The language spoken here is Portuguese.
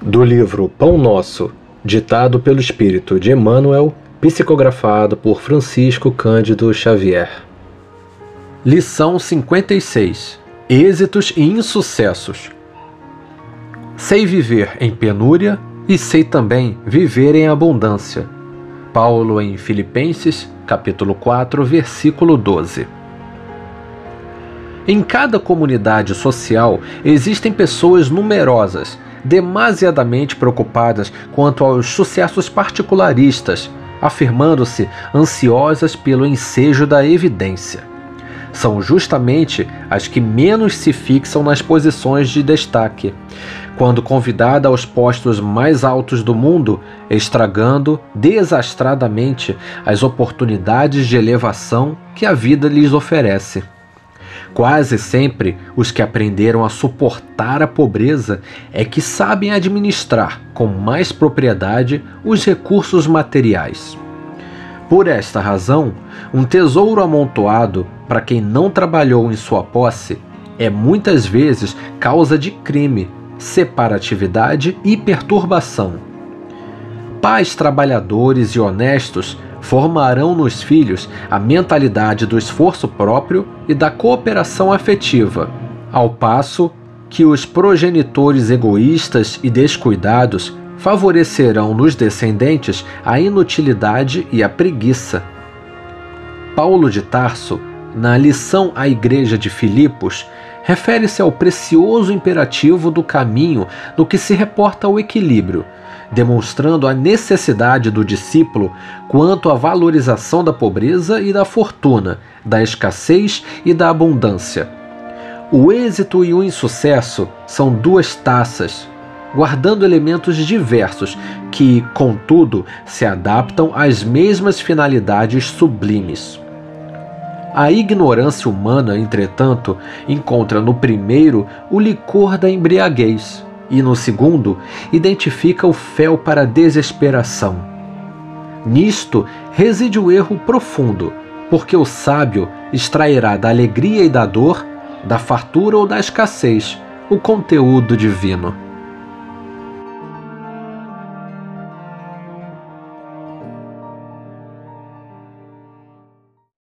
Do livro Pão Nosso, ditado pelo espírito de Emmanuel, psicografado por Francisco Cândido Xavier. Lição 56: Êxitos e insucessos. Sei viver em penúria e sei também viver em abundância. Paulo em Filipenses, capítulo 4, versículo 12. Em cada comunidade social existem pessoas numerosas demasiadamente preocupadas quanto aos sucessos particularistas, afirmando-se ansiosas pelo ensejo da evidência. São justamente as que menos se fixam nas posições de destaque, quando convidada aos postos mais altos do mundo, estragando desastradamente as oportunidades de elevação que a vida lhes oferece. Quase sempre, os que aprenderam a suportar a pobreza é que sabem administrar com mais propriedade os recursos materiais. Por esta razão, um tesouro amontoado para quem não trabalhou em sua posse é muitas vezes causa de crime, separatividade e perturbação. Pais trabalhadores e honestos formarão nos filhos a mentalidade do esforço próprio e da cooperação afetiva, ao passo que os progenitores egoístas e descuidados favorecerão nos descendentes a inutilidade e a preguiça. Paulo de Tarso, na lição à Igreja de Filipos, refere-se ao precioso imperativo do caminho no que se reporta ao equilíbrio demonstrando a necessidade do discípulo quanto à valorização da pobreza e da fortuna, da escassez e da abundância. O êxito e o insucesso são duas taças, guardando elementos diversos que, contudo, se adaptam às mesmas finalidades sublimes. A ignorância humana, entretanto, encontra no primeiro o licor da embriaguez e no segundo, identifica o fel para a desesperação. Nisto reside o erro profundo, porque o sábio extrairá da alegria e da dor, da fartura ou da escassez, o conteúdo divino.